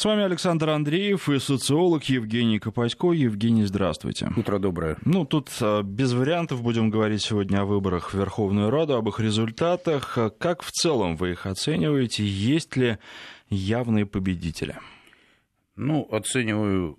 С вами Александр Андреев и социолог Евгений Копатько. Евгений, здравствуйте. Утро доброе. Ну, тут а, без вариантов будем говорить сегодня о выборах в Верховную Раду, об их результатах. Как в целом вы их оцениваете? Есть ли явные победители? Ну, оцениваю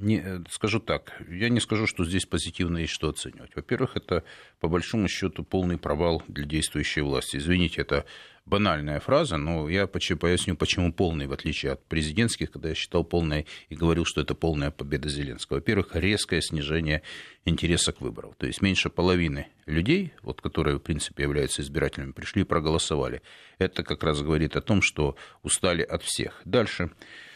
не, скажу так, я не скажу, что здесь позитивно есть что оценивать. Во-первых, это по большому счету полный провал для действующей власти. Извините, это банальная фраза, но я поясню, почему полный, в отличие от президентских, когда я считал полной и говорил, что это полная победа Зеленского. Во-первых, резкое снижение интереса к выборам. То есть меньше половины людей, вот, которые, в принципе, являются избирателями, пришли и проголосовали. Это как раз говорит о том, что устали от всех. Дальше. Э,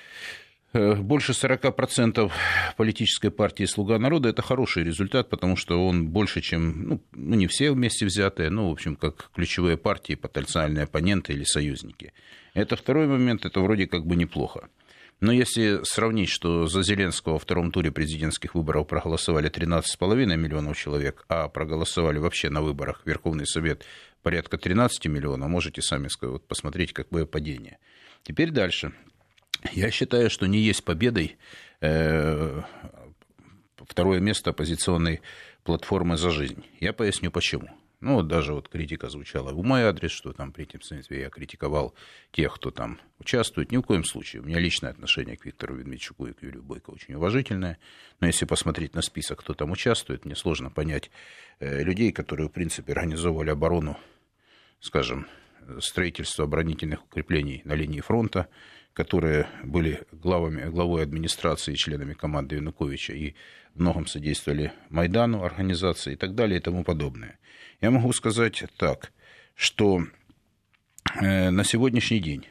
больше 40% политической партии «Слуга народа» – это хороший результат, потому что он больше, чем, ну, ну, не все вместе взятые, но, в общем, как ключевые партии, потенциальные оппоненты или союзники. Это второй момент, это вроде как бы неплохо. Но если сравнить, что за Зеленского во втором туре президентских выборов проголосовали 13,5 миллионов человек, а проголосовали вообще на выборах Верховный Совет порядка 13 миллионов, можете сами вот, посмотреть, какое падение. Теперь дальше. Я считаю, что не есть победой э, второе место оппозиционной платформы «За жизнь». Я поясню, почему. Ну, вот даже вот критика звучала в мой адрес, что там при этом смысле я критиковал тех, кто там участвует. Ни в коем случае. У меня личное отношение к Виктору Ведмедчуку и к Юрию Бойко очень уважительное. Но если посмотреть на список, кто там участвует, мне сложно понять э, людей, которые, в принципе, организовывали оборону, скажем, строительство оборонительных укреплений на линии фронта, которые были главами, главой администрации, членами команды Януковича и многом содействовали Майдану, организации и так далее и тому подобное. Я могу сказать так, что э, на сегодняшний день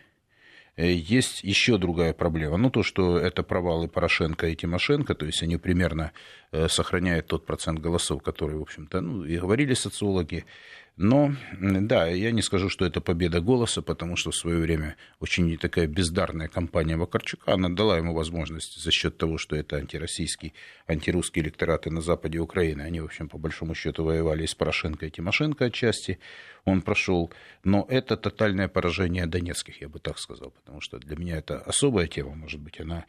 э, есть еще другая проблема. Ну, то, что это провалы Порошенко и Тимошенко, то есть они примерно э, сохраняют тот процент голосов, который, в общем-то, ну, и говорили социологи, но, да, я не скажу, что это победа голоса, потому что в свое время очень такая бездарная кампания Вакарчука, она дала ему возможность за счет того, что это антироссийский, антирусские электораты на западе Украины, они, в общем, по большому счету воевали и с Порошенко, и Тимошенко отчасти, он прошел. Но это тотальное поражение донецких, я бы так сказал, потому что для меня это особая тема, может быть, она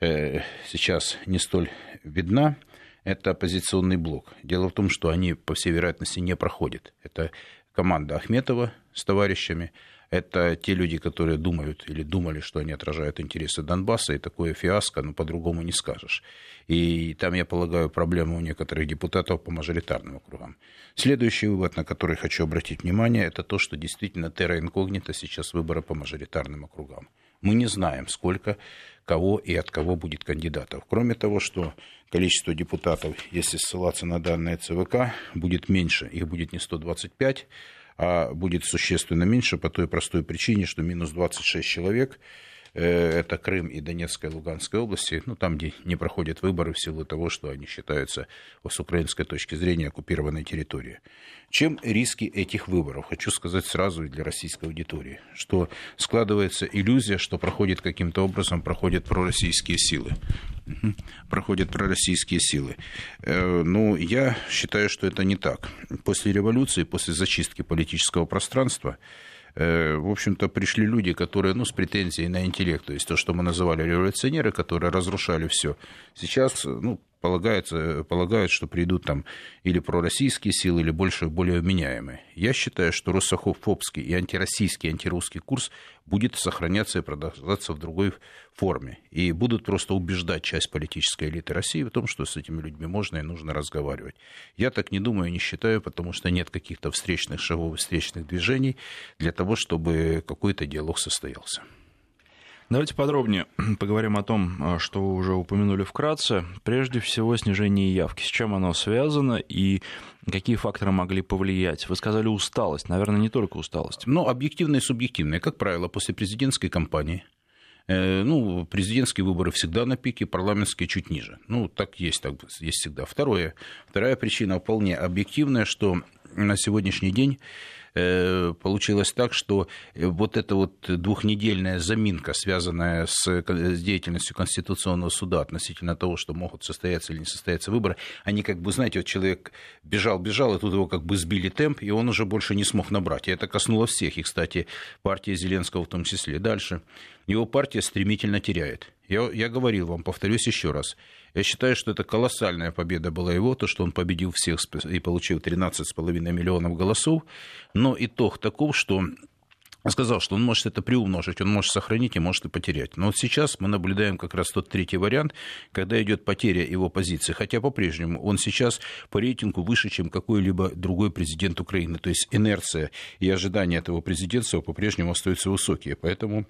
э, сейчас не столь видна это оппозиционный блок. Дело в том, что они, по всей вероятности, не проходят. Это команда Ахметова с товарищами, это те люди, которые думают или думали, что они отражают интересы Донбасса, и такое фиаско, ну, по-другому не скажешь. И там, я полагаю, проблема у некоторых депутатов по мажоритарным округам. Следующий вывод, на который хочу обратить внимание, это то, что действительно терра инкогнито сейчас выборы по мажоритарным округам. Мы не знаем, сколько, кого и от кого будет кандидатов. Кроме того, что количество депутатов, если ссылаться на данные ЦВК, будет меньше, их будет не 125, а будет существенно меньше по той простой причине, что минус 26 человек это Крым и Донецкая и Луганская области, ну, там, где не проходят выборы в силу того, что они считаются с украинской точки зрения оккупированной территорией. Чем риски этих выборов? Хочу сказать сразу и для российской аудитории, что складывается иллюзия, что проходит каким-то образом, проходят пророссийские силы. Проходят пророссийские силы. Э, ну, я считаю, что это не так. После революции, после зачистки политического пространства, Э, в общем-то, пришли люди, которые, ну, с претензией на интеллект, то есть то, что мы называли революционеры, которые разрушали все. Сейчас, ну, полагается, полагают, что придут там или пророссийские силы, или больше более вменяемые. Я считаю, что русофобский и антироссийский, антирусский курс будет сохраняться и продолжаться в другой форме. И будут просто убеждать часть политической элиты России в том, что с этими людьми можно и нужно разговаривать. Я так не думаю, не считаю, потому что нет каких-то встречных шагов, встречных движений для того, чтобы какой-то диалог состоялся. Давайте подробнее поговорим о том, а, что вы уже упомянули вкратце. Прежде всего, снижение явки. С чем оно связано и какие факторы могли повлиять? Вы сказали усталость. Наверное, не только усталость. Ну, объективная и субъективная. Как правило, после президентской кампании э, ну, президентские выборы всегда на пике, парламентские чуть ниже. Ну, так есть, так есть всегда. Второе, вторая причина вполне объективная, что на сегодняшний день получилось так, что э, вот эта вот двухнедельная заминка, связанная с, деятельностью Конституционного суда относительно того, что могут состояться или не состояться выборы, они как бы, знаете, вот человек бежал-бежал, и тут его как бы сбили темп, и он уже больше не смог набрать. И это коснуло всех, и, кстати, партия Зеленского в том числе. Дальше. Его партия стремительно теряет. Я, я говорил вам, повторюсь еще раз. Я считаю, что это колоссальная победа была его, то, что он победил всех и получил 13,5 миллионов голосов. Но итог таков, что сказал, что он может это приумножить, он может сохранить и может и потерять. Но вот сейчас мы наблюдаем как раз тот третий вариант, когда идет потеря его позиции. Хотя по-прежнему он сейчас по рейтингу выше, чем какой-либо другой президент Украины. То есть инерция и ожидания этого президентства по-прежнему остаются высокие. Поэтому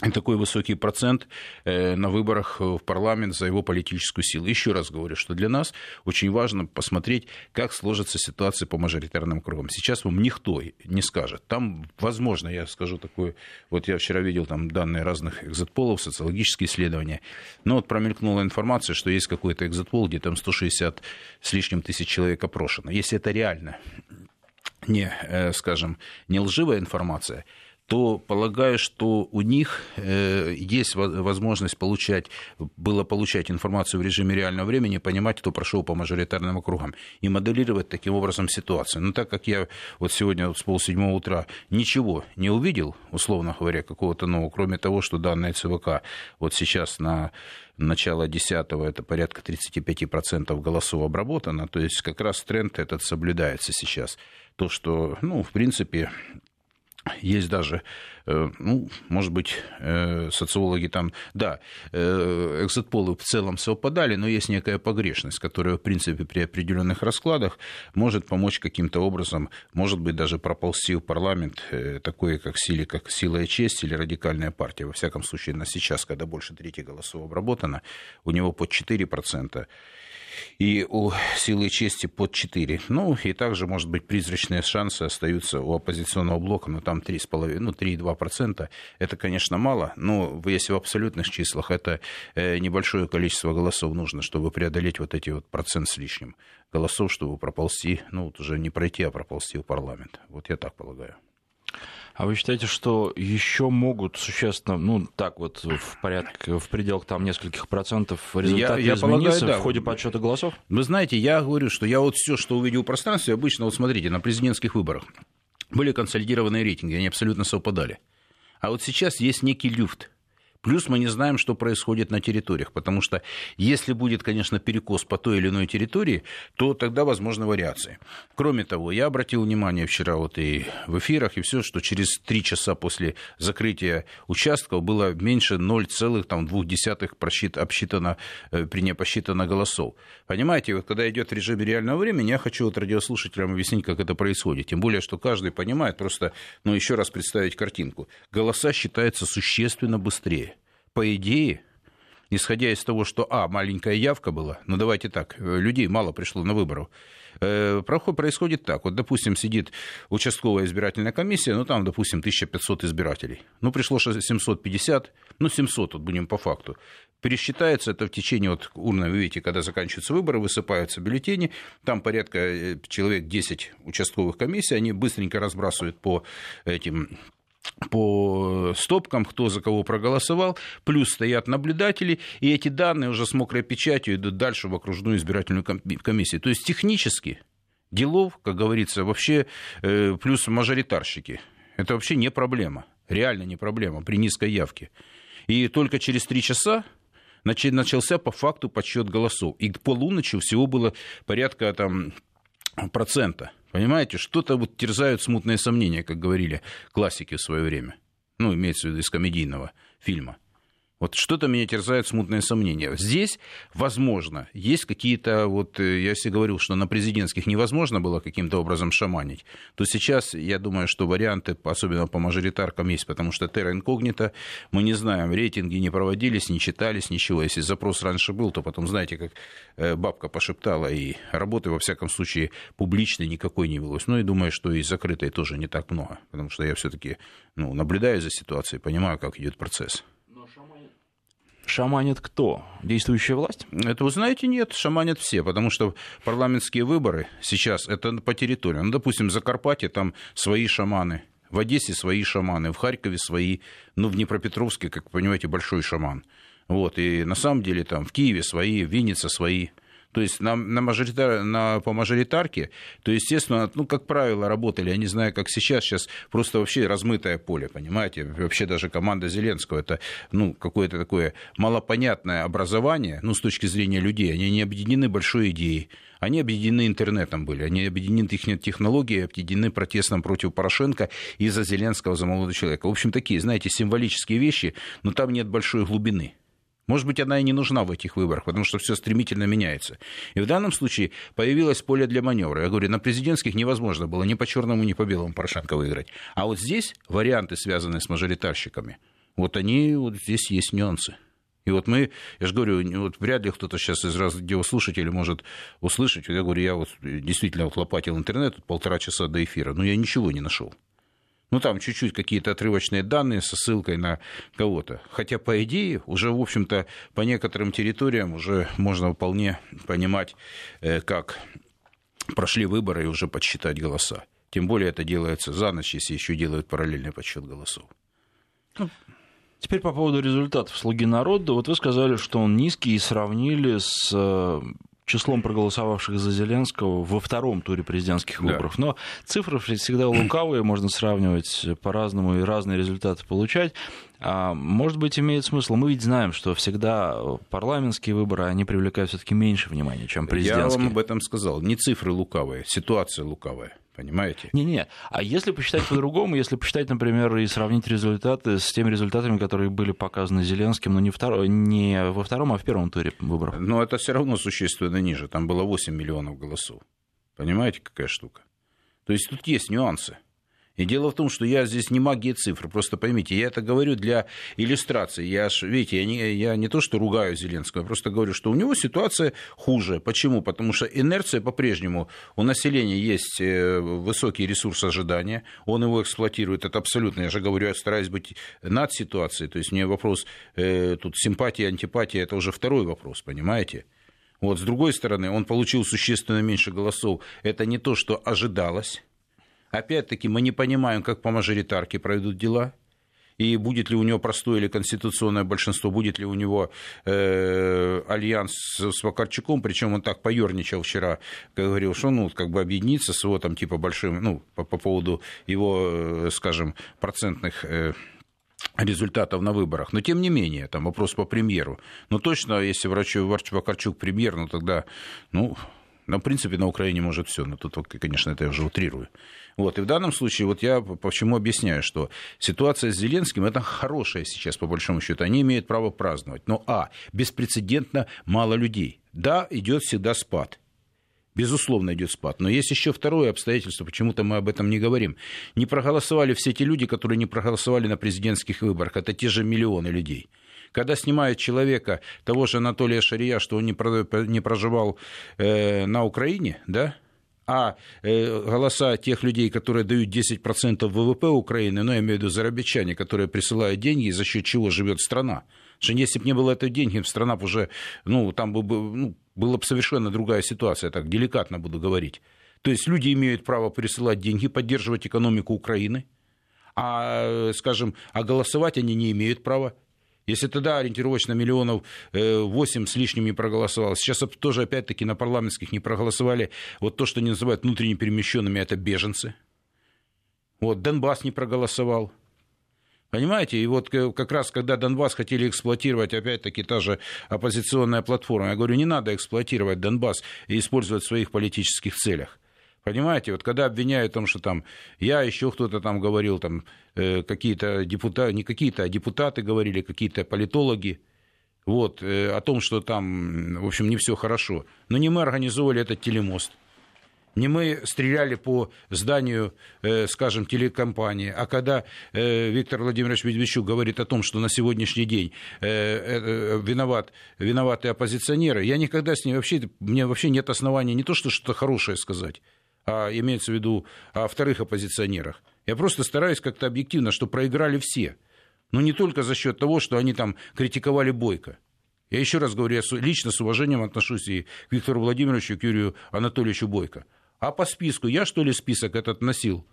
такой высокий процент э, на выборах в парламент за его политическую силу. Еще раз говорю, что для нас очень важно посмотреть, как сложится ситуация по мажоритарным кругам. Сейчас вам никто не скажет. Там, возможно, я скажу такое, вот я вчера видел там данные разных экзитполов, социологические исследования, но вот промелькнула информация, что есть какой-то экзитпол, где там 160 с лишним тысяч человек опрошено. Если это реально, не, э, скажем, не лживая информация, то полагаю, что у них э, есть возможность получать, было получать информацию в режиме реального времени, понимать, кто прошел по мажоритарным округам, и моделировать таким образом ситуацию. Но так как я вот сегодня с полседьмого утра ничего не увидел, условно говоря, какого-то нового, кроме того, что данные ЦВК вот сейчас на начало 10 это порядка 35% голосов обработано, то есть как раз тренд этот соблюдается сейчас. То, что, ну, в принципе, есть даже, э, ну, может быть, э, социологи там, да, э, экзитполы в целом совпадали, но есть некая погрешность, которая, в принципе, при определенных раскладах может помочь каким-то образом, может быть, даже проползти в парламент такое, как, силе, как «Сила и честь» или «Радикальная партия». Во всяком случае, на сейчас, когда больше трети голосов обработано, у него под 4%, и у силы чести под 4. Ну, и также, может быть, призрачные шансы остаются у оппозиционного блока, но там 3,5, ну, 3,2%. Это, конечно, мало, но если в абсолютных числах, это э, небольшое количество голосов нужно, чтобы преодолеть вот эти вот процент с лишним голосов, чтобы проползти, ну, вот уже не пройти, а проползти в парламент. Вот я так полагаю. А вы считаете, что еще могут существенно, ну, так вот, в порядке, в пределах там нескольких процентов результаты я, я измениться полагаю, да. в ходе подсчета голосов? Вы знаете, я говорю, что я вот все, что увидел в пространстве, обычно, вот смотрите, на президентских выборах были консолидированные рейтинги, они абсолютно совпадали. А вот сейчас есть некий люфт. Плюс мы не знаем, что происходит на территориях, потому что если будет, конечно, перекос по той или иной территории, то тогда возможны вариации. Кроме того, я обратил внимание вчера вот и в эфирах, и все, что через три часа после закрытия участков было меньше 0,2 просчит, обсчитано, э, при не посчитано голосов. Понимаете, вот когда идет в режиме реального времени, я хочу вот радиослушателям объяснить, как это происходит. Тем более, что каждый понимает, просто, ну, еще раз представить картинку. Голоса считаются существенно быстрее по идее, исходя из того, что, а, маленькая явка была, ну давайте так, э, людей мало пришло на выборы, э, проход происходит так. Вот, допустим, сидит участковая избирательная комиссия, ну, там, допустим, 1500 избирателей. Ну, пришло 750, ну, 700, вот будем по факту. Пересчитается это в течение, вот урны, вы видите, когда заканчиваются выборы, высыпаются бюллетени, там порядка э, человек 10 участковых комиссий, они быстренько разбрасывают по этим по стопкам, кто за кого проголосовал, плюс стоят наблюдатели, и эти данные уже с мокрой печатью идут дальше в окружную избирательную комиссию. То есть технически делов, как говорится, вообще э, плюс мажоритарщики. Это вообще не проблема, реально не проблема при низкой явке. И только через три часа начался по факту подсчет голосов. И к полуночи всего было порядка там, процента. Понимаете, что-то вот терзают смутные сомнения, как говорили классики в свое время. Ну, имеется в виду из комедийного фильма. Вот что-то меня терзает смутные сомнения. Здесь, возможно, есть какие-то, вот э, я себе говорил, что на президентских невозможно было каким-то образом шаманить, то сейчас, я думаю, что варианты, особенно по мажоритаркам, есть, потому что терра инкогнито, мы не знаем, рейтинги не проводились, не читались, ничего. Если запрос раньше был, то потом, знаете, как э, бабка пошептала, и работы, во всяком случае, публичной никакой не велось. Ну и думаю, что и закрытой тоже не так много, потому что я все-таки ну, наблюдаю за ситуацией, понимаю, как идет процесс. Шаманит кто? Действующая власть? Это вы знаете, нет, шаманят все, потому что парламентские выборы сейчас это по территории. Ну, допустим, в Закарпатье там свои шаманы, в Одессе свои шаманы, в Харькове свои, ну, в Днепропетровске, как вы понимаете, большой шаман. Вот, и на самом деле там в Киеве свои, в Виннице свои. То есть на, на, мажоритар, на, по мажоритарке, то, естественно, ну, как правило, работали, я не знаю, как сейчас, сейчас просто вообще размытое поле, понимаете, вообще даже команда Зеленского, это, ну, какое-то такое малопонятное образование, ну, с точки зрения людей, они не объединены большой идеей, они объединены интернетом были, они объединены технологией, объединены протестом против Порошенко из-за Зеленского, за молодого человека. В общем, такие, знаете, символические вещи, но там нет большой глубины. Может быть, она и не нужна в этих выборах, потому что все стремительно меняется. И в данном случае появилось поле для маневра. Я говорю, на президентских невозможно было ни по черному, ни по белому Порошенко выиграть. А вот здесь варианты, связанные с мажоритарщиками, вот они, вот здесь есть нюансы. И вот мы, я же говорю, вот вряд ли кто-то сейчас из радиослушателей может услышать. Я говорю, я вот действительно вот лопатил интернет полтора часа до эфира, но я ничего не нашел. Ну, там чуть-чуть какие-то отрывочные данные со ссылкой на кого-то. Хотя, по идее, уже, в общем-то, по некоторым территориям уже можно вполне понимать, э, как прошли выборы и уже подсчитать голоса. Тем более это делается за ночь, если еще делают параллельный подсчет голосов. Ну, теперь по поводу результатов «Слуги народа». Вот вы сказали, что он низкий и сравнили с э, числом проголосовавших за Зеленского во втором туре президентских выборов. Да. Но цифры всегда лукавые, можно сравнивать по-разному и разные результаты получать. А, может быть, имеет смысл. Мы ведь знаем, что всегда парламентские выборы, они привлекают все-таки меньше внимания, чем президентские. Я вам об этом сказал. Не цифры лукавые, ситуация лукавая. Понимаете? Не-не. А если посчитать по-другому, если посчитать, например, и сравнить результаты с теми результатами, которые были показаны Зеленским, но не, второ, не во втором, а в первом туре выборов? Но это все равно существенно ниже. Там было 8 миллионов голосов. Понимаете, какая штука? То есть тут есть нюансы. И дело в том, что я здесь не магия цифр, просто поймите, я это говорю для иллюстрации. Я, видите, я не, я не то, что ругаю Зеленского, я просто говорю, что у него ситуация хуже. Почему? Потому что инерция по-прежнему, у населения есть э, высокий ресурс ожидания, он его эксплуатирует, это абсолютно, я же говорю, я стараюсь быть над ситуацией, то есть мне вопрос, э, тут симпатия, антипатия, это уже второй вопрос, понимаете? Вот, с другой стороны, он получил существенно меньше голосов. Это не то, что ожидалось. Опять-таки, мы не понимаем, как по мажоритарке пройдут дела, и будет ли у него простое или конституционное большинство, будет ли у него э, альянс с Вакарчуком, причем он так поерничал вчера, говорил, что ну, как бы объединиться с его там типа большим, ну, по, по поводу его, э, скажем, процентных э, результатов на выборах. Но тем не менее, там вопрос по премьеру. Но точно, если врач, Вакарчук премьер, ну тогда, ну, ну, в принципе, на Украине может все, но тут, конечно, это я уже утрирую. Вот, и в данном случае, вот я почему объясняю, что ситуация с Зеленским это хорошая сейчас, по большому счету. Они имеют право праздновать. Но, а, беспрецедентно мало людей. Да, идет всегда спад. Безусловно, идет спад. Но есть еще второе обстоятельство, почему-то мы об этом не говорим. Не проголосовали все те люди, которые не проголосовали на президентских выборах. Это те же миллионы людей. Когда снимают человека, того же Анатолия Шария, что он не проживал э, на Украине, да, а э, голоса тех людей, которые дают 10% ВВП Украины, ну, я имею в виду зарабичане, которые присылают деньги, за счет чего живет страна. Что если бы не было этой деньги, страна бы уже, ну, там бы, ну, была бы совершенно другая ситуация, так деликатно буду говорить. То есть люди имеют право присылать деньги, поддерживать экономику Украины, а, скажем, а голосовать они не имеют права. Если тогда ориентировочно миллионов 8 э, с лишним не проголосовало, сейчас тоже опять-таки на парламентских не проголосовали. Вот то, что они называют внутренне перемещенными, это беженцы. Вот Донбасс не проголосовал. Понимаете, и вот как раз когда Донбасс хотели эксплуатировать, опять-таки та же оппозиционная платформа, я говорю, не надо эксплуатировать Донбасс и использовать в своих политических целях. Понимаете, вот когда обвиняют в том, что там я, еще кто-то там говорил, там э, какие-то депутаты, не какие-то, а депутаты говорили, какие-то политологи, вот, э, о том, что там, в общем, не все хорошо. Но не мы организовывали этот телемост, не мы стреляли по зданию, э, скажем, телекомпании, а когда э, Виктор Владимирович Медведчук говорит о том, что на сегодняшний день э, виноват, виноваты оппозиционеры, я никогда с ним вообще, мне вообще нет оснований не то, что что-то хорошее сказать, а имеется в виду о вторых оппозиционерах. Я просто стараюсь как-то объективно, что проиграли все. Но не только за счет того, что они там критиковали Бойко. Я еще раз говорю, я лично с уважением отношусь и к Виктору Владимировичу, и к Юрию Анатольевичу Бойко. А по списку, я что ли список этот носил?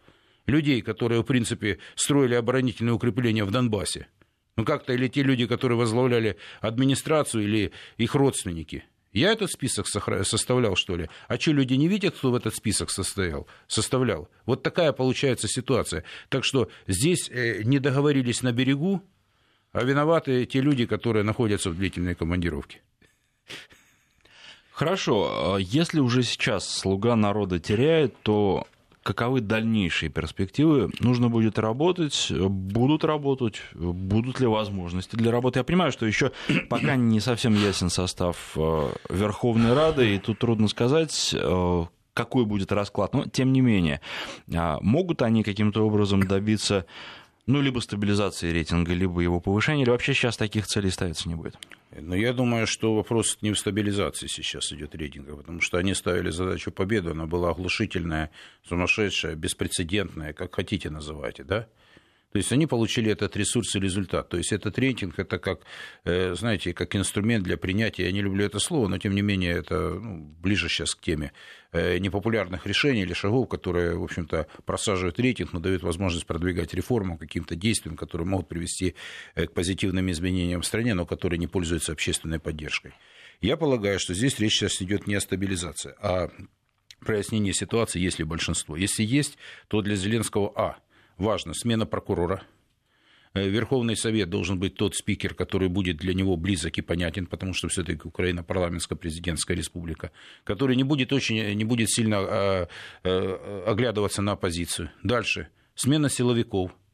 Людей, которые, в принципе, строили оборонительные укрепления в Донбассе. Ну как-то или те люди, которые возглавляли администрацию, или их родственники – Я этот список составлял, что ли? А что, люди не видят, кто в этот список состоял, составлял? Вот такая получается ситуация. Так что здесь э, не договорились на берегу, а виноваты те люди, которые находятся в длительной командировке. Хорошо, а если уже сейчас слуга народа теряет, то каковы дальнейшие перспективы? Нужно будет работать, будут работать, будут ли возможности для работы? Я понимаю, что еще пока не совсем ясен состав э, Верховной Рады, и тут трудно сказать, э, какой будет расклад. Но, тем не менее, а могут они каким-то образом добиться ну, либо стабилизации рейтинга, либо его повышения, или вообще сейчас таких целей ставиться не будет? Ну, я думаю, что вопрос не в стабилизации сейчас идет рейтинга, потому что они ставили задачу победы, она была оглушительная, сумасшедшая, беспрецедентная, как хотите называйте, да? То есть они получили этот ресурс и результат. То есть этот рейтинг это как, э, знаете, как инструмент для принятия, я не люблю это слово, но тем не менее это ну, ближе сейчас к теме э, непопулярных решений или шагов, которые, в общем-то, просаживают рейтинг, но дают возможность продвигать реформу, каким-то действиям, которые могут привести э, к позитивным изменениям в стране, но которые не пользуются общественной поддержкой. Я полагаю, что здесь речь сейчас идет не о стабилизации, а прояснение ситуации, если большинство. Если есть, то для Зеленского А важно смена прокурора. Э, Верховный Совет должен быть тот спикер, который будет для него близок и понятен, потому что все-таки Украина парламентско-президентская республика, который не будет, очень, не будет сильно а, э, оглядываться на оппозицию. Дальше. Смена силовиков –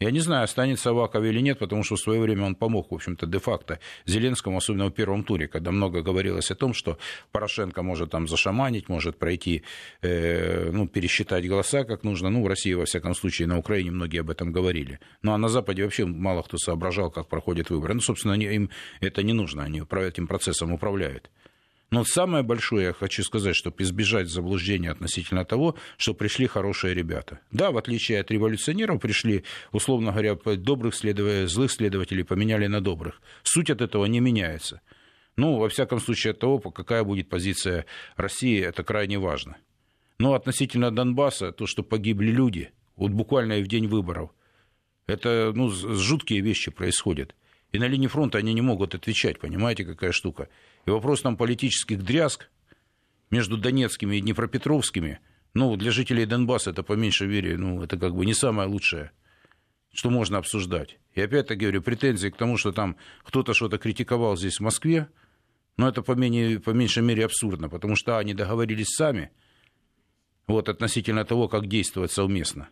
я не знаю, останется Аваков или нет, потому что в свое время он помог, в общем-то, де-факто Зеленскому, особенно в первом туре, когда много говорилось о том, что Порошенко может там зашаманить, может пройти, э, ну, пересчитать голоса как нужно. Ну, в России, во всяком случае, на Украине многие об этом говорили. Ну, а на Западе вообще мало кто соображал, как проходят выборы. Ну, собственно, они, им это не нужно, они этим процессом управляют. Но самое большое я хочу сказать, чтобы избежать заблуждения относительно того, что пришли хорошие ребята. Да, в отличие от революционеров, пришли, условно говоря, добрых следователей, злых следователей поменяли на добрых. Суть от этого не меняется. Ну, во всяком случае, от того, какая будет позиция России, это крайне важно. Но относительно Донбасса, то, что погибли люди, вот буквально и в день выборов, это ну, жуткие вещи происходят. И на линии фронта они не могут отвечать, понимаете, какая штука. И вопрос там политических дрязг между донецкими и днепропетровскими, ну, для жителей Донбасса это по меньшей мере, ну, это как бы не самое лучшее, что можно обсуждать. И опять-таки говорю, претензии к тому, что там кто-то что-то критиковал здесь в Москве, но это по, менее, по меньшей мере абсурдно, потому что они договорились сами вот, относительно того, как действовать совместно.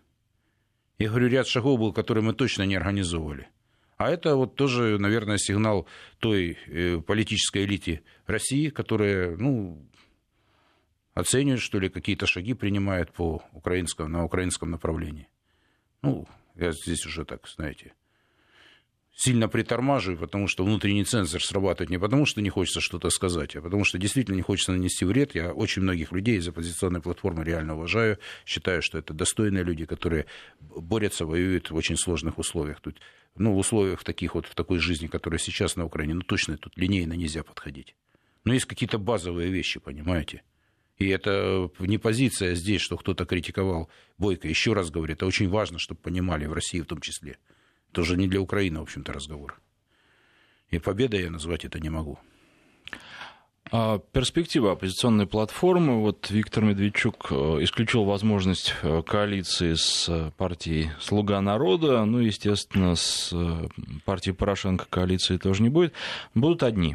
Я говорю, ряд шагов был, которые мы точно не организовывали. А это вот тоже, наверное, сигнал той э, политической элите России, которая, ну, оценивает, что ли, какие-то шаги принимает по украинскому, на украинском направлении. Ну, я здесь уже так, знаете, сильно притормаживаю, потому что внутренний цензор срабатывает не потому, что не хочется что-то сказать, а потому что действительно не хочется нанести вред. Я очень многих людей из оппозиционной платформы реально уважаю, считаю, что это достойные люди, которые борются, воюют в очень сложных условиях. Тут, ну, в условиях таких вот, в такой жизни, которая сейчас на Украине, ну, точно тут линейно нельзя подходить. Но есть какие-то базовые вещи, понимаете? И это не позиция здесь, что кто-то критиковал Бойко. Еще раз говорю, это очень важно, чтобы понимали в России в том числе. Тоже не для Украины, в общем-то, разговор. И победой я назвать это не могу. А перспектива оппозиционной платформы. Вот Виктор Медведчук э, исключил возможность э, коалиции с э, партией «Слуга народа». Ну, естественно, с партией Порошенко коалиции тоже не будет. Будут одни.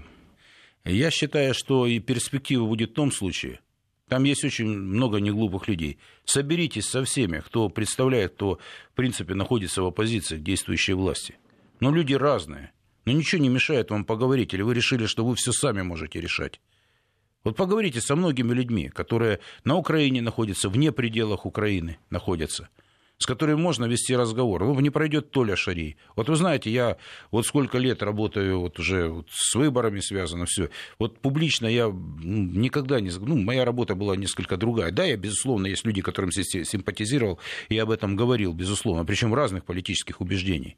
Я считаю, что и перспектива будет в том случае, там есть очень много неглупых людей. Соберитесь со всеми, кто представляет, кто, в принципе, находится в оппозиции к действующей власти. Но люди разные. Но ничего не мешает вам поговорить, или вы решили, что вы все сами можете решать. Вот поговорите со многими людьми, которые на Украине находятся, вне пределах Украины находятся – с которой можно вести разговор. Ну, не пройдет Толя Шарий. Вот вы знаете, я вот сколько лет работаю вот уже вот с выборами связано все. Вот публично я ну, никогда не... Ну, моя работа была несколько другая. Да, я, безусловно, есть люди, которым симпатизировал, и об этом говорил, безусловно, причем разных политических убеждений.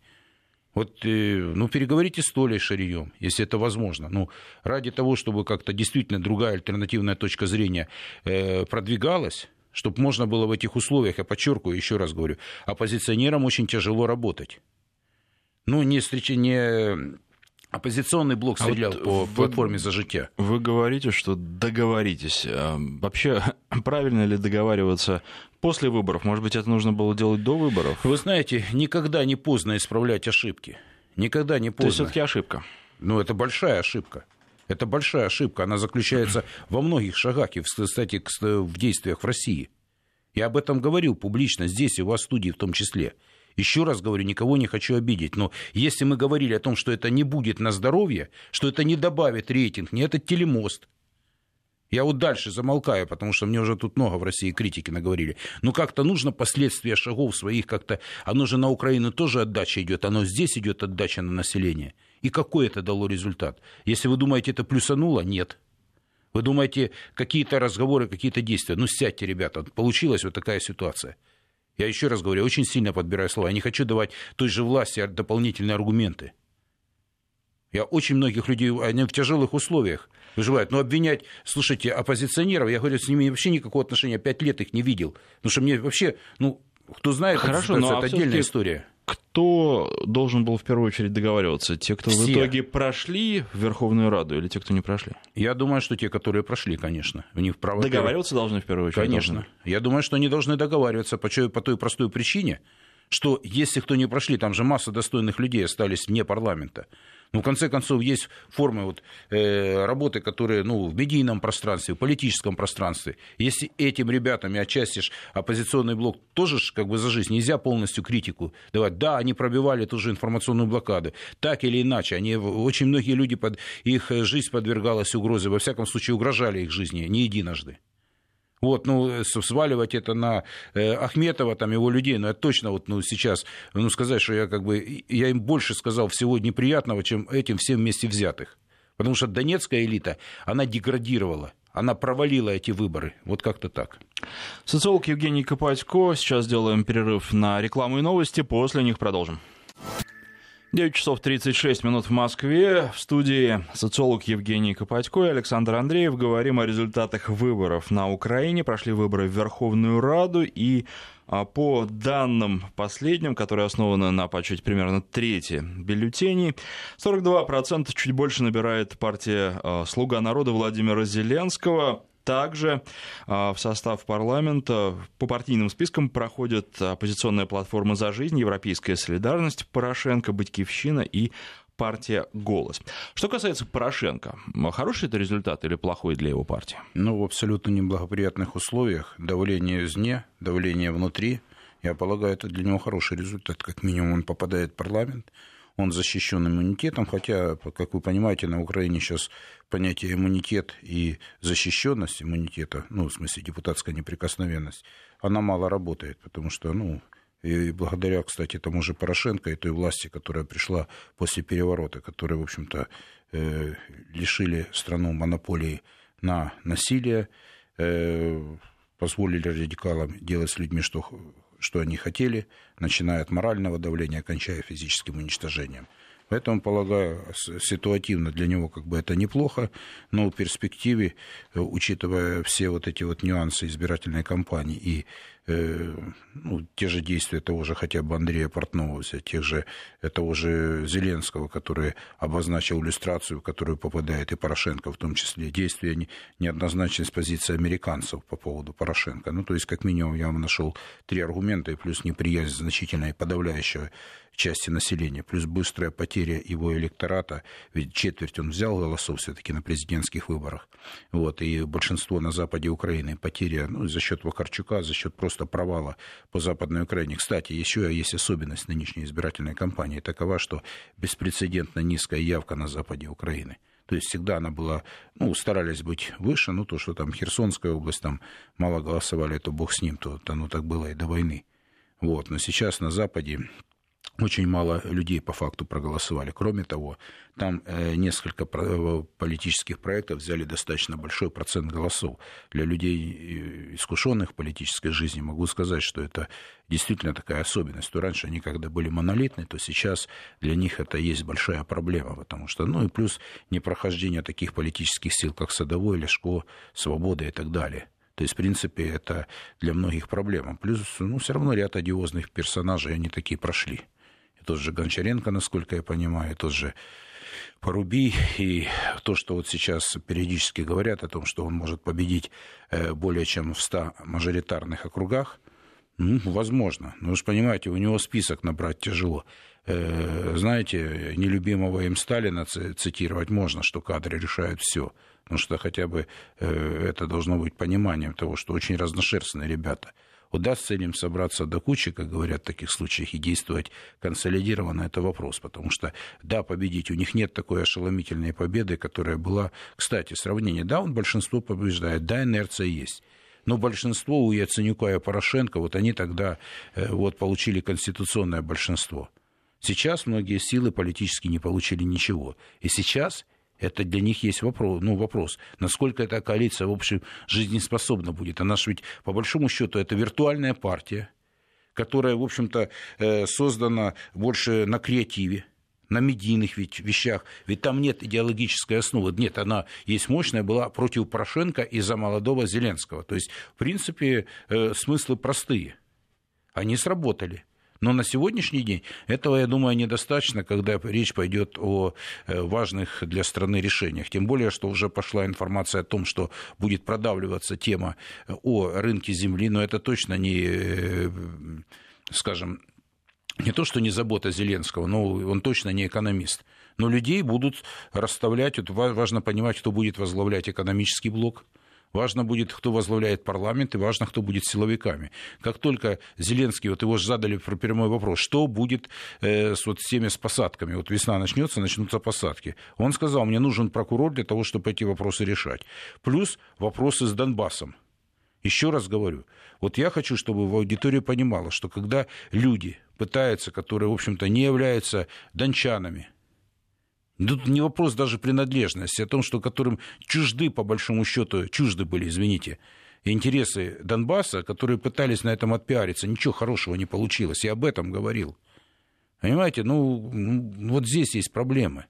Вот, э, ну, переговорите с Толей Шарием, если это возможно. Ну, ради того, чтобы как-то действительно другая альтернативная точка зрения э, продвигалась, чтобы можно было в этих условиях, я подчеркиваю, еще раз говорю, оппозиционерам очень тяжело работать. Ну, не, встреч... не Оппозиционный блок стрелял а вот по вы, платформе «За життя». Вы говорите, что договоритесь. А вообще, правильно ли договариваться после выборов? Может быть, это нужно было делать до выборов? Вы знаете, никогда не поздно исправлять ошибки. Никогда не поздно. То есть все-таки ошибка? Ну, это большая ошибка. Это большая ошибка. Она заключается во многих шагах и, кстати, в действиях в России. Я об этом говорил публично здесь и у вас в студии в том числе. Еще раз говорю, никого не хочу обидеть, но если мы говорили о том, что это не будет на здоровье, что это не добавит рейтинг, не этот телемост, я вот дальше замолкаю, потому что мне уже тут много в России критики наговорили. Но как-то нужно последствия шагов своих как-то... Оно же на Украину тоже отдача идет, оно здесь идет отдача на население. И какой это дало результат? Если вы думаете, это плюсануло, нет. Вы думаете, какие-то разговоры, какие-то действия. Ну, сядьте, ребята, получилась вот такая ситуация. Я еще раз говорю, очень сильно подбираю слова. Я не хочу давать той же власти дополнительные аргументы. Я очень многих людей, они в тяжелых условиях выживают. Но обвинять, слушайте, оппозиционеров, я говорю, с ними вообще никакого отношения, пять лет их не видел. Потому что мне вообще, ну, кто знает, Хорошо, но это отдельная история кто должен был в первую очередь договариваться? Те, кто Все. в итоге прошли в Верховную Раду или те, кто не прошли? Я думаю, что те, которые прошли, конечно. У них право... Договариваться должны в первую очередь? Конечно. Должны. Я думаю, что они должны договариваться по, по той простой причине, что если кто не прошли, там же масса достойных людей остались вне парламента. Ну, в конце концов, есть формы вот, э, работы, которые ну, в медийном пространстве, в политическом пространстве. Если этим ребятам и отчасти оппозиционный блок тоже как бы за жизнь, нельзя полностью критику давать. Да, они пробивали ту же информационную блокаду. Так или иначе, они, очень многие люди, под, их жизнь подвергалась угрозе, во всяком случае, угрожали их жизни не единожды. Вот, ну, э, сваливать это на э, Ахметова, там, его людей, ну, это точно вот, ну, сейчас, ну, сказать, что я как бы, я им больше сказал всего неприятного, чем этим всем вместе взятых. Потому что донецкая элита, она деградировала, она провалила эти выборы. Вот как-то так. Социолог Евгений Копатько. Сейчас делаем перерыв на рекламу и новости. После них продолжим. 9 часов 36 минут в Москве. В студии социолог Евгений Копатько и Александр Андреев. Говорим о результатах выборов на Украине. Прошли выборы в Верховную Раду и а, по данным последним, которые основаны на подсчете примерно трети бюллетеней, 42% чуть больше набирает партия а, «Слуга народа» Владимира Зеленского. Также а, в состав парламента по партийным спискам проходят оппозиционная платформа «За жизнь», Европейская солидарность, Порошенко, Батькивщина и партия «Голос». Что касается Порошенко, хороший это результат или плохой для его партии? Ну, в абсолютно неблагоприятных условиях. Давление извне, давление внутри. Я полагаю, это для него хороший результат. Как минимум он попадает в парламент, он защищен иммунитетом, хотя, как вы понимаете, на Украине сейчас понятие иммунитет и защищенность иммунитета, ну, в смысле депутатская неприкосновенность, она мало работает, потому что, ну, и благодаря, кстати, тому же Порошенко и той власти, которая пришла после переворота, которые, в общем-то, э, лишили страну монополии на насилие, э, позволили радикалам делать с людьми, что что они хотели, начиная от морального давления, кончая физическим уничтожением. Поэтому, полагаю, ситуативно для него как бы это неплохо, но в перспективе, э, учитывая все вот эти вот нюансы избирательной кампании и ну, те же действия того же хотя бы Андрея Портнова, тех же, э, того же Зеленского, который обозначил иллюстрацию, в которую попадает и Порошенко, в том числе действия неоднозначной с позиции американцев по поводу Порошенко. Ну, то есть, как минимум, я вам нашел три аргумента, и плюс неприязнь значительная и подавляющая части населения, плюс быстрая потеря его электората, ведь четверть он взял голосов все-таки на президентских выборах, вот, и большинство на западе Украины, потеря ну, за счет Вакарчука, за счет просто провала по Западной Украине. Кстати, еще есть особенность нынешней избирательной кампании такова, что беспрецедентно низкая явка на западе Украины. То есть всегда она была, ну, старались быть выше, ну, то, что там Херсонская область, там мало голосовали, то бог с ним, то оно так было и до войны. Вот. Но сейчас на Западе очень мало людей по факту проголосовали. Кроме того, там э, несколько э, политических проектов взяли достаточно большой процент голосов. Для людей, э, искушенных в политической жизни, могу сказать, что это действительно такая особенность. То раньше они когда были монолитны, то сейчас для них это есть большая проблема, потому что, ну и плюс непрохождение таких политических сил, как Садовой, Лешко, Свобода и так далее. То есть, в принципе, это для многих проблема. Плюс, ну, все равно ряд одиозных персонажей, они такие прошли тот же Гончаренко, насколько я понимаю, тот же поруби. И то, что вот сейчас периодически говорят о том, что он может победить э, более чем в 100 мажоритарных округах, ну, возможно. Но вы же понимаете, у него список набрать тяжело. Э, знаете, нелюбимого им Сталина цитировать можно, что кадры решают все. Потому что хотя бы э, это должно быть пониманием того, что очень разношерстные ребята – Удастся им собраться до кучи, как говорят в таких случаях, и действовать консолидированно, это вопрос. Потому что, да, победить, у них нет такой ошеломительной победы, которая была, кстати, сравнение, да, он большинство побеждает, да, инерция есть. Но большинство у Яценюка и Порошенко, вот они тогда э, вот, получили конституционное большинство. Сейчас многие силы политически не получили ничего. И сейчас это для них есть вопрос, ну, вопрос, насколько эта коалиция, в общем, жизнеспособна будет. Она же ведь, по большому счету, это виртуальная партия, которая, в общем-то, э, создана больше на креативе, на медийных вещах. Ведь там нет идеологической основы. Нет, она есть мощная, была против Порошенко и за молодого Зеленского. То есть, в принципе, э, смыслы простые. Они сработали. Но на сегодняшний день этого, я думаю, недостаточно, когда речь пойдет о э, важных для страны решениях. Тем более, что уже пошла информация о том, что будет продавливаться тема э, о рынке земли, но это точно не, э, скажем, не то, что не забота Зеленского, но он точно не экономист. Но людей будут расставлять, вот важно понимать, кто будет возглавлять экономический блок, Важно будет, кто возглавляет парламент, и важно, кто будет силовиками. Как только Зеленский, вот его же задали про прямой вопрос, что будет э, с вот теми с посадками? Вот весна начнется, начнутся посадки. Он сказал, мне нужен прокурор для того, чтобы эти вопросы решать. Плюс вопросы с Донбассом. Еще раз говорю, вот я хочу, чтобы в аудитории понимала, что когда люди пытаются, которые, в общем-то, не являются дончанами, Тут не вопрос даже принадлежности, а о том, что которым чужды, по большому счету, чужды были, извините, интересы Донбасса, которые пытались на этом отпиариться. Ничего хорошего не получилось. Я об этом говорил. Понимаете, ну, ну вот здесь есть проблемы.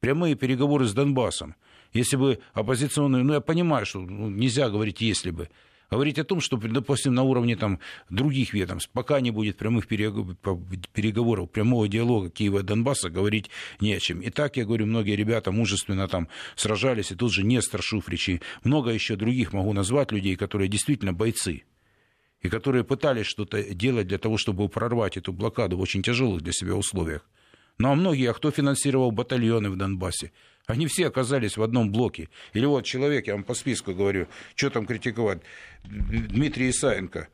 Прямые переговоры с Донбассом. Если бы оппозиционные... Ну, я понимаю, что ну, нельзя говорить «если бы» говорить о том, что, допустим, на уровне там, других ведомств, пока не будет прямых переговоров, прямого диалога Киева и Донбасса, говорить не о чем. И так, я говорю, многие ребята мужественно там сражались, и тут же Нестор Шуфрич, и много еще других могу назвать людей, которые действительно бойцы и которые пытались что-то делать для того, чтобы прорвать эту блокаду в очень тяжелых для себя условиях. Ну а многие, а кто финансировал батальоны в Донбассе? Они все оказались в одном блоке. Или вот человек, я вам по списку говорю, что там критиковать, Дмитрий Исаенко,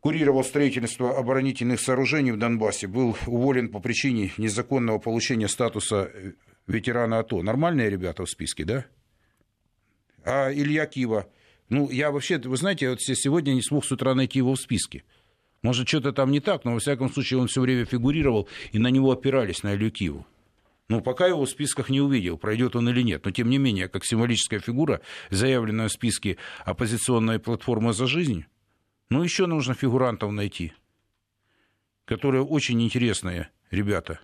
курировал строительство оборонительных сооружений в Донбассе, был уволен по причине незаконного получения статуса ветерана АТО. Нормальные ребята в списке, да? А Илья Кива, ну, я вообще, вы знаете, вот сегодня не смог с утра найти его в списке. Может, что-то там не так, но, во всяком случае, он все время фигурировал, и на него опирались, на Илью Киву. Ну, пока его в списках не увидел, пройдет он или нет. Но, тем не менее, как символическая фигура, заявленная в списке оппозиционной платформы «За жизнь», ну, еще нужно фигурантов найти, которые очень интересные ребята.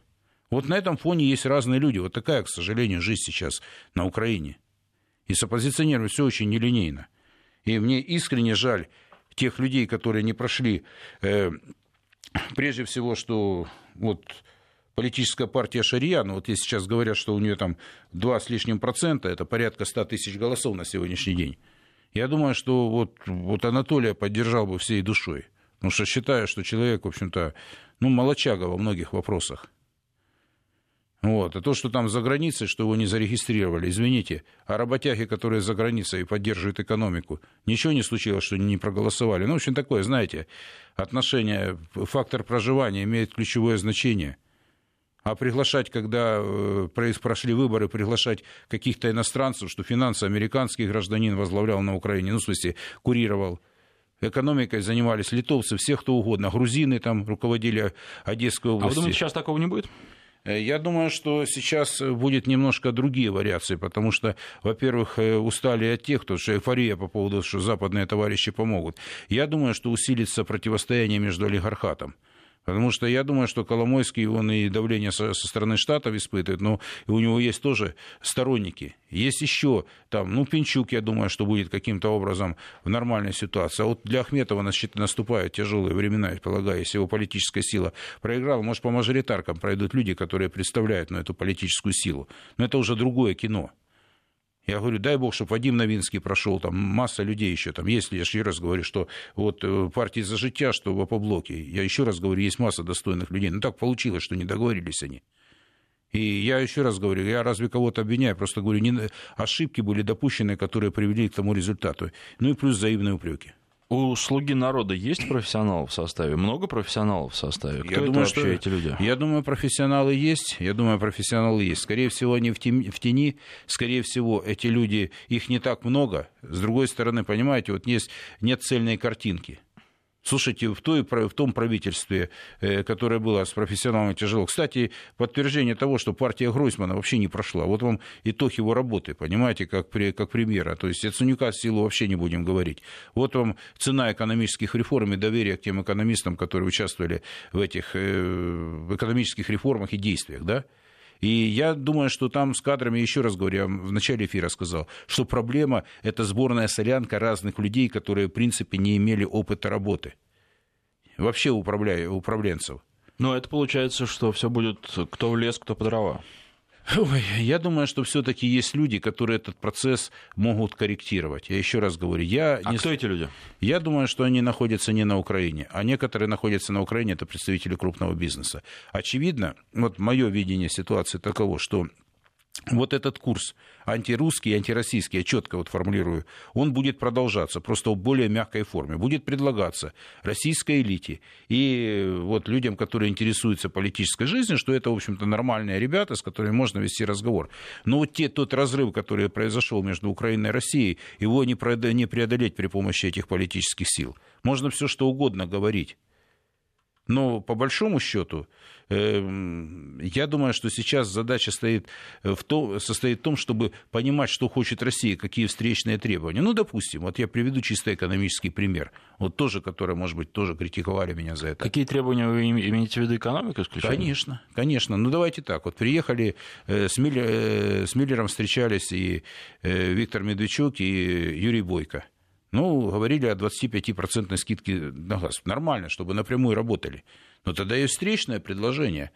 Вот на этом фоне есть разные люди. Вот такая, к сожалению, жизнь сейчас на Украине. И с оппозиционерами все очень нелинейно. И мне искренне жаль тех людей, которые не прошли, э, прежде всего, что вот политическая партия Шария, ну вот если сейчас говорят, что у нее там 2 с лишним процента, это порядка 100 тысяч голосов на сегодняшний день. Я думаю, что вот, вот Анатолия поддержал бы всей душой. Потому что считаю, что человек, в общем-то, ну, молочага во многих вопросах. Вот. А то, что там за границей, что его не зарегистрировали, извините, а работяги, которые за границей поддерживают экономику, ничего не случилось, что не проголосовали. Ну, в общем, такое, знаете, отношение, фактор проживания имеет ключевое значение. А приглашать, когда э, прошли выборы, приглашать каких-то иностранцев, что финансы американский гражданин возглавлял на Украине, ну, в смысле, курировал экономикой занимались литовцы, всех кто угодно, грузины там руководили Одесской областью. А вы думаете, сейчас такого не будет? Э, я думаю, что сейчас будет немножко другие вариации, потому что, во-первых, э, устали от тех, кто что эйфория по поводу, что западные товарищи помогут. Я думаю, что усилится противостояние между олигархатом Потому что я думаю, что Коломойский, он и давление со, со стороны Штатов испытывает, но у него есть тоже сторонники. Есть еще там, ну, Пинчук, я думаю, что будет каким-то образом в нормальной ситуации. А вот для Ахметова наступают тяжелые времена, я полагаю, если его политическая сила проиграла. Может, по мажоритаркам пройдут люди, которые представляют ну, эту политическую силу. Но это уже другое кино. Я говорю, дай бог, чтобы Вадим Новинский прошел, там масса людей еще там есть. Я еще раз говорю, что вот э, партии за життя, что в Апоблоке, я еще раз говорю, есть масса достойных людей. Но так получилось, что не договорились они. И я еще раз говорю, я разве кого-то обвиняю, просто говорю, не, ошибки были допущены, которые привели к тому результату. Ну и плюс взаимные упреки. У «Слуги народа» есть профессионалы в составе? Много профессионалов в составе? Кто я это думаю, вообще что, эти люди? Я думаю, профессионалы есть. Я думаю, профессионалы есть. Скорее всего, они в тени. Скорее всего, эти люди, их не так много. С другой стороны, понимаете, вот есть, нет цельной картинки. Слушайте, в, той, в том правительстве, э, которое было с профессионалами тяжело. Кстати, подтверждение того, что партия Гройсмана вообще не прошла. Вот вам итог его работы, понимаете, как, как премьера. То есть Яценюка силу вообще не будем говорить. Вот вам цена экономических реформ и доверие к тем экономистам, которые участвовали в этих э, экономических реформах и действиях. Да? И я думаю, что там с кадрами, еще раз говорю, я в начале эфира сказал, что проблема – это сборная солянка разных людей, которые, в принципе, не имели опыта работы. Вообще управля... управленцев. Но это получается, что все будет кто в лес, кто по дрова. Ой, я думаю, что все-таки есть люди, которые этот процесс могут корректировать. Я еще раз говорю, я а не... кто эти люди? Я думаю, что они находятся не на Украине, а некоторые находятся на Украине, это представители крупного бизнеса. Очевидно, вот мое видение ситуации таково, что вот этот курс антирусский антироссийский, я четко вот формулирую, он будет продолжаться, просто в более мягкой форме. Будет предлагаться российской элите и вот людям, которые интересуются политической жизнью, что это, в общем-то, нормальные ребята, с которыми можно вести разговор. Но вот те, тот разрыв, который произошел между Украиной и Россией, его не преодолеть при помощи этих политических сил. Можно все что угодно говорить. Но по большому счету, эм, я думаю, что сейчас задача стоит в том, состоит в том, чтобы понимать, что хочет Россия, какие встречные требования. Ну, допустим, вот я приведу чисто экономический пример, вот тоже, который, может быть, тоже критиковали меня за это. Какие требования вы имеете в виду экономику исключительно? Конечно, конечно. Ну, давайте так. Вот приехали э, с, Миллер, э, с Миллером встречались и э, Виктор Медведчук, и Юрий Бойко. Ну, говорили о 25% скидке на газ. Нормально, чтобы напрямую работали. Но тогда есть встречное предложение.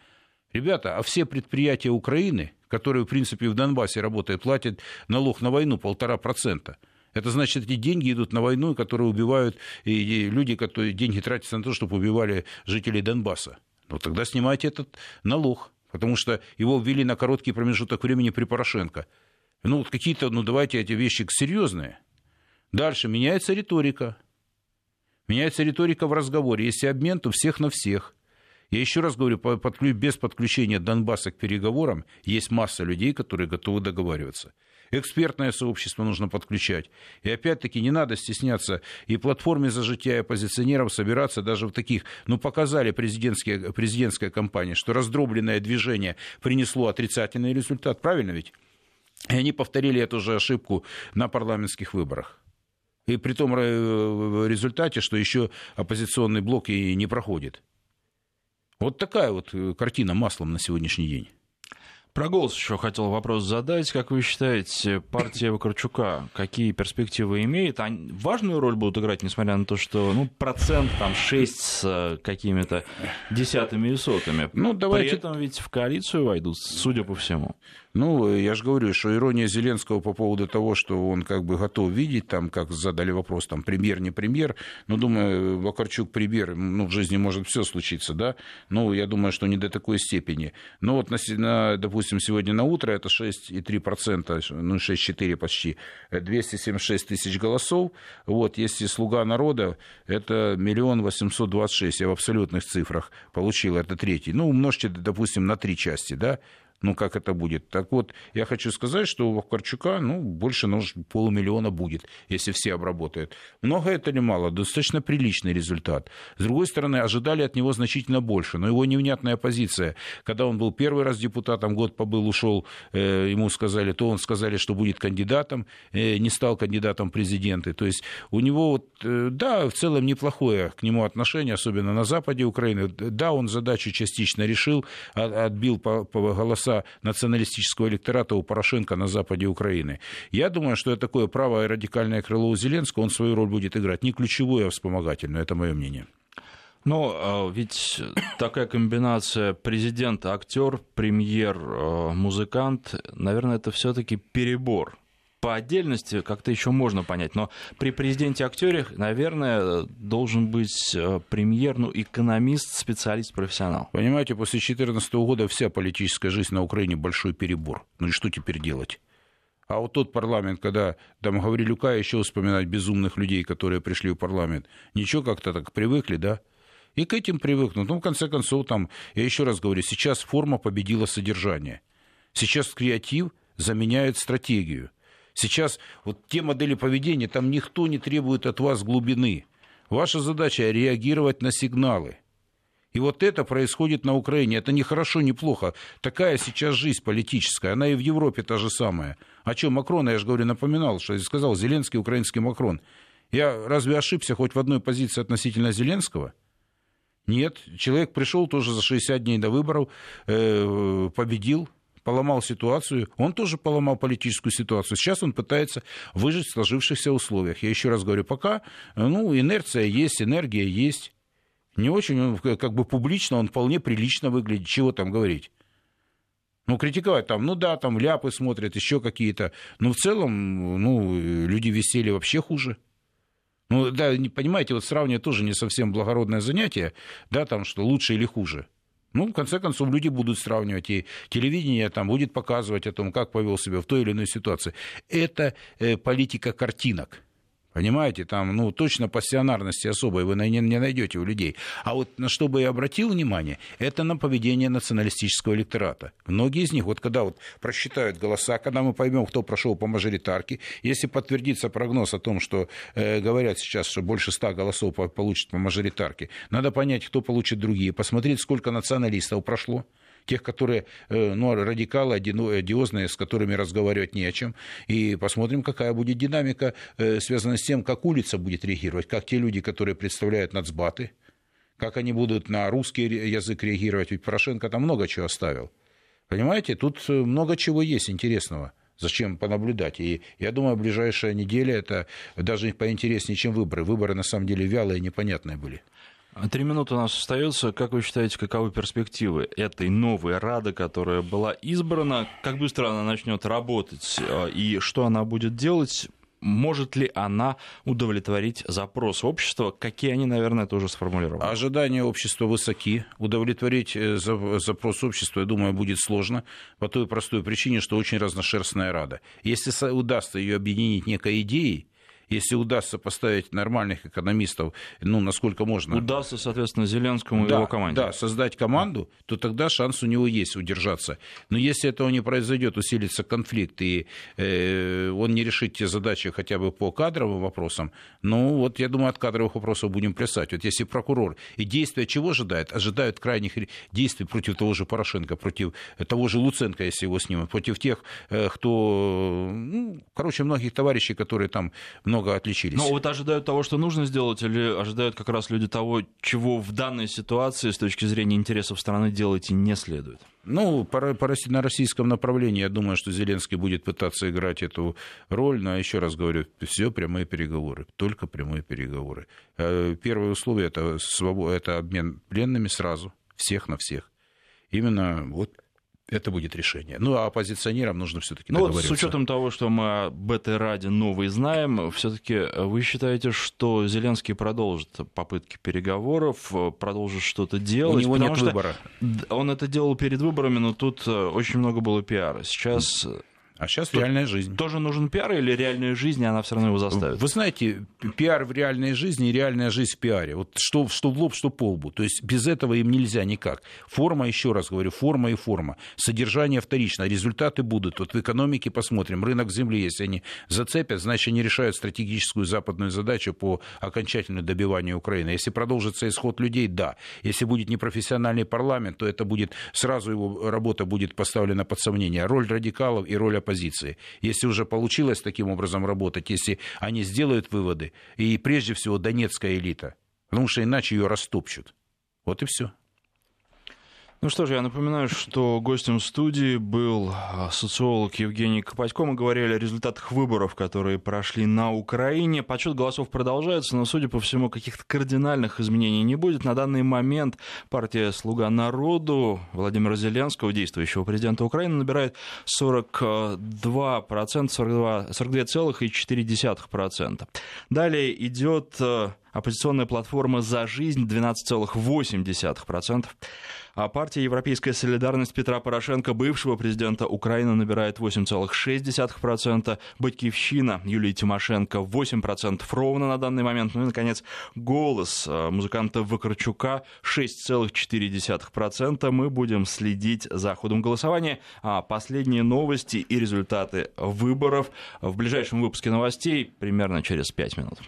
Ребята, а все предприятия Украины, которые, в принципе, в Донбассе работают, платят налог на войну полтора процента. Это значит, эти деньги идут на войну, которые убивают, и люди, которые деньги тратятся на то, чтобы убивали жителей Донбасса. Ну, тогда снимайте этот налог, потому что его ввели на короткий промежуток времени при Порошенко. Ну, вот какие-то, ну, давайте эти вещи серьезные. Дальше меняется риторика. Меняется риторика в разговоре. Если обмен, то всех на всех. Я еще раз говорю, без подключения Донбасса к переговорам есть масса людей, которые готовы договариваться. Экспертное сообщество нужно подключать. И опять-таки не надо стесняться и платформе за жития оппозиционеров собираться даже в таких, ну, показали президентские, президентская кампания, что раздробленное движение принесло отрицательный результат. Правильно ведь? И они повторили эту же ошибку на парламентских выборах. И при том э, результате, что еще оппозиционный блок и не проходит. Вот такая вот э, картина маслом на сегодняшний день. Про голос еще хотел вопрос задать. Как вы считаете, партия Вакарчука какие перспективы имеет? Они важную роль будут играть, несмотря на то, что ну, процент там 6 с э, какими-то десятыми и сотыми. Ну, давайте... При этом ведь в коалицию войдут, судя по всему. Ну, я же говорю, что ирония Зеленского по поводу того, что он как бы готов видеть, там, как задали вопрос, там, премьер, не премьер, ну, думаю, Вакарчук премьер, ну, в жизни может все случиться, да, ну, я думаю, что не до такой степени. Но вот, на, на, допустим, сегодня на утро это 6,3%, ну, 6,4 почти, 276 тысяч голосов, вот, если «Слуга народа», это миллион восемьсот двадцать шесть, я в абсолютных цифрах получил, это третий, ну, умножьте, допустим, на три части, да, ну, как это будет. Так вот, я хочу сказать, что у Вакарчука, ну, больше ну, полумиллиона будет, если все обработают. Много это или мало? Достаточно приличный результат. С другой стороны, ожидали от него значительно больше, но его невнятная позиция, когда он был первый раз депутатом, год побыл, ушел, э, ему сказали, то он сказали, что будет кандидатом, э, не стал кандидатом президента. То есть у него, вот, э, да, в целом неплохое к нему отношение, особенно на западе Украины. Да, он задачу частично решил, отбил по, по голосам голоса националистического электората у Порошенко на западе Украины. Я думаю, что это такое правое радикальное крыло у Зеленского, он свою роль будет играть. Не ключевую, а вспомогательную. Это мое мнение. Но а, ведь такая комбинация президент, актер, премьер, музыкант, наверное, это все-таки перебор по отдельности как-то еще можно понять, но при президенте-актере, наверное, должен быть э, премьер, ну, экономист, специалист, профессионал. Понимаете, после 2014 года вся политическая жизнь на Украине большой перебор. Ну и что теперь делать? А вот тот парламент, когда там Гаврилюка еще вспоминать безумных людей, которые пришли в парламент, ничего как-то так привыкли, да? И к этим привыкнут. Ну, в конце концов, там, я еще раз говорю, сейчас форма победила содержание. Сейчас креатив заменяет стратегию. Сейчас вот те модели поведения, там никто не требует от вас глубины. Ваша задача реагировать на сигналы. И вот это происходит на Украине. Это не хорошо, не плохо. Такая сейчас жизнь политическая. Она и в Европе та же самая. О чем Макрон, я же говорю, напоминал, что сказал, Зеленский, украинский Макрон. Я разве ошибся хоть в одной позиции относительно Зеленского? Нет, человек пришел тоже за 60 дней до выборов, э, победил, поломал ситуацию, он тоже поломал политическую ситуацию. Сейчас он пытается выжить в сложившихся условиях. Я еще раз говорю, пока ну, инерция есть, энергия есть. Не очень, он как бы публично, он вполне прилично выглядит. Чего там говорить? Ну, критиковать там, ну да, там ляпы смотрят, еще какие-то. Но в целом, ну, люди висели вообще хуже. Ну, да, понимаете, вот сравнивать тоже не совсем благородное занятие, да, там, что лучше или хуже. Ну, в конце концов, люди будут сравнивать, и телевидение там будет показывать о том, как повел себя в той или иной ситуации. Это э, политика картинок. Понимаете, там, ну, точно пассионарности особой вы не, не найдете у людей. А вот на что бы я обратил внимание, это на поведение националистического электората. Многие из них, вот когда вот просчитают голоса, когда мы поймем, кто прошел по мажоритарке, если подтвердится прогноз о том, что э, говорят сейчас, что больше ста голосов получат по мажоритарке, надо понять, кто получит другие, посмотреть, сколько националистов прошло тех, которые э, ну, радикалы, одиозные, с которыми разговаривать не о чем. И посмотрим, какая будет динамика, э, связанная с тем, как улица будет реагировать, как те люди, которые представляют нацбаты, как они будут на русский язык реагировать. Ведь Порошенко там много чего оставил. Понимаете, тут э, много чего есть интересного. Зачем понаблюдать? И я думаю, ближайшая неделя это даже поинтереснее, чем выборы. Выборы на самом деле вялые, непонятные были. Три минуты у нас остается. Как вы считаете, каковы перспективы этой новой Рады, которая была избрана? Как быстро она начнет работать э, и что она будет делать? Может ли она удовлетворить запрос общества? Какие они, наверное, тоже сформулированы? Ожидания общества высоки. Удовлетворить э, запрос общества, я думаю, будет сложно по той простой причине, что очень разношерстная Рада. Если удастся ее объединить некой идеей, если удастся поставить нормальных экономистов, ну, насколько можно. Удастся, соответственно, Зеленскому да, и его команде. Да, создать команду, то тогда шанс у него есть удержаться. Но если этого не произойдет, усилится конфликт, и э, он не решит те задачи хотя бы по кадровым вопросам, ну, вот я думаю, от кадровых вопросов будем плясать. Вот если прокурор и действия чего ожидает? Ожидают крайних действий против того же Порошенко, против того же Луценко, если его снимут, против тех, э, кто, ну, короче, многих товарищей, которые там много отличились. Но вот ожидают того, что нужно сделать, или ожидают как раз люди того, чего в данной ситуации с точки зрения интересов страны делать и не следует? Ну, по, по, на российском направлении, я думаю, что Зеленский будет пытаться играть эту роль, но еще раз говорю, все прямые переговоры, только прямые переговоры. Э, первое условие это, это обмен пленными сразу, всех на всех. Именно вот это будет решение. Ну, а оппозиционерам нужно все-таки ну, вот с учетом того, что мы об этой Раде новой знаем, все-таки вы считаете, что Зеленский продолжит попытки переговоров, продолжит что-то делать? У него нет выбора. Он это делал перед выборами, но тут э, очень много было пиара. Сейчас А сейчас реальная жизнь. Тоже нужен пиар или реальная жизнь, она все равно его заставит? Вы знаете, пиар в реальной жизни и реальная жизнь в пиаре. Вот что, что в лоб, что по лбу. То есть без этого им нельзя никак. Форма, еще раз говорю, форма и форма. Содержание вторично, результаты будут. Вот в экономике посмотрим. Рынок земли, если они зацепят, значит, они решают стратегическую западную задачу по окончательному добиванию Украины. Если продолжится исход людей, да. Если будет непрофессиональный парламент, то это будет сразу его работа будет поставлена под сомнение. Роль радикалов и роль оппозиции. Если уже получилось таким образом работать, если они сделают выводы, и прежде всего донецкая элита, потому что иначе ее растопчут. Вот и все. Ну что ж, я напоминаю, что гостем студии был а, социолог Евгений Копатько. Мы говорили о результатах выборов, которые прошли на Украине. Подсчет голосов продолжается, но, судя по всему, каких-то кардинальных изменений не будет. На данный момент партия «Слуга народу» Владимира Зеленского, действующего президента Украины, набирает 42%, 42, 42,4%. Далее идет э, оппозиционная платформа «За жизнь» 12,8%. А партия «Европейская солидарность» Петра Порошенко, бывшего президента Украины, набирает 8,6%. Батькивщина Юлии Тимошенко 8% ровно на данный момент. Ну и, наконец, голос э, музыканта Вакарчука 6,4%. Мы будем следить за ходом голосования. А последние новости и результаты выборов в ближайшем выпуске новостей примерно через 5 минут.